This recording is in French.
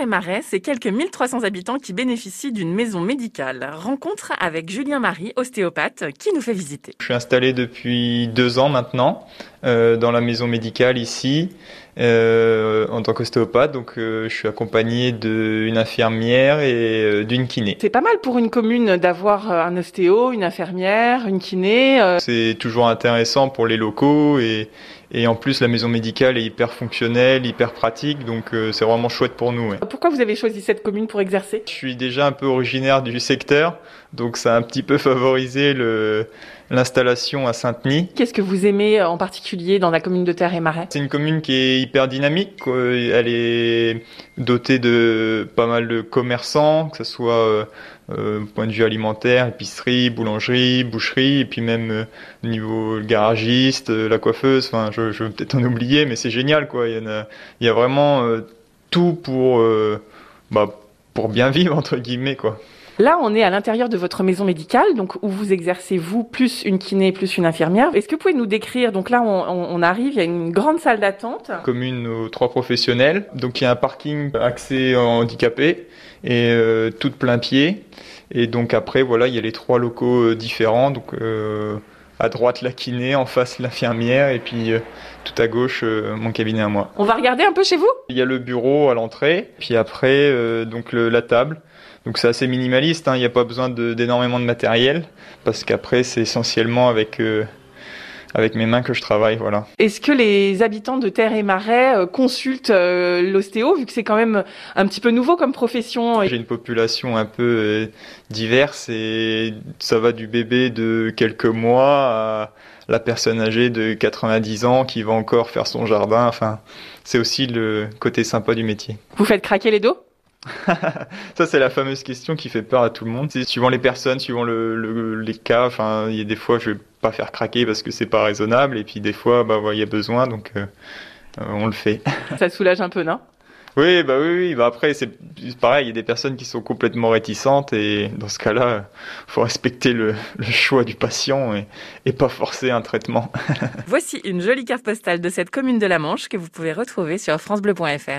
Terre-et-Marais, c'est quelques 1300 habitants qui bénéficient d'une maison médicale. Rencontre avec Julien Marie, ostéopathe, qui nous fait visiter. Je suis installé depuis deux ans maintenant euh, dans la maison médicale ici euh, en tant qu'ostéopathe. Donc euh, je suis accompagné d'une infirmière et euh, d'une kiné. C'est pas mal pour une commune d'avoir un ostéo, une infirmière, une kiné. C'est toujours intéressant pour les locaux et, et en plus la maison médicale est hyper fonctionnelle, hyper pratique. Donc euh, c'est vraiment chouette pour nous. ouais. Pourquoi vous avez choisi cette commune pour exercer? Je suis déjà un peu originaire du secteur, donc ça a un petit peu favorisé l'installation à Saint-Denis. Qu'est-ce que vous aimez en particulier dans la commune de Terre-et-Marais? C'est une commune qui est hyper dynamique. Elle est dotée de pas mal de commerçants, que ce soit euh, euh, point de vue alimentaire, épicerie, boulangerie, boucherie, et puis même euh, au niveau garagiste, la coiffeuse. Enfin, je, je vais peut-être en oublier, mais c'est génial, quoi. Il y, a, vraiment tout pour, bah, pour bien vivre entre guillemets, quoi. Là, on est à l'intérieur de votre maison médicale, donc où vous exercez vous plus une kiné plus une infirmière. Est-ce que vous pouvez nous décrire Donc là, on, arrive, il y a une grande salle d'attente. commune aux trois professionnels. Donc il y a un parking accès handicapé et euh, tout de plein pied. Et donc après voilà, il y a les trois locaux euh, différents. Donc euh, à droite la kiné, en face l'infirmière et puis euh, tout à gauche euh, mon cabinet à moi. On va regarder un peu chez vous? Il y a le bureau à l'entrée, puis après euh, donc le- la table. Donc c'est assez minimaliste, hein, il n'y a pas besoin d'énormément de, matériel parce qu'après c'est essentiellement avec euh, avec mes mains que je travaille, voilà. Est-ce que les habitants de Terre et Marais euh, consultent euh, l'ostéo, vu que c'est quand même un petit peu nouveau comme profession? J'ai une population un peu euh, diverse et ça va du bébé de quelques mois à la personne âgée de 90 ans qui va encore faire son jardin. Enfin, c'est aussi le côté sympa du métier. Vous faites craquer les dos? Ça, c'est la fameuse question qui fait peur à tout le monde. C'est suivant les personnes, suivant le, le- les cas. Enfin, il y a des fois, je vais pas faire craquer parce que c'est pas raisonnable. Et puis des fois, bah, ouais, il y a besoin, donc euh, euh, on le fait. Ça soulage un peu, non? Oui, bah oui, oui. Bah après, c'est c'est pareil. Il y a des personnes qui sont complètement réticentes et dans ce cas-là, faut respecter le, le choix du patient et, et pas forcer un traitement. Voici une jolie carte postale de cette commune de la Manche que vous pouvez retrouver sur francebleu.fr.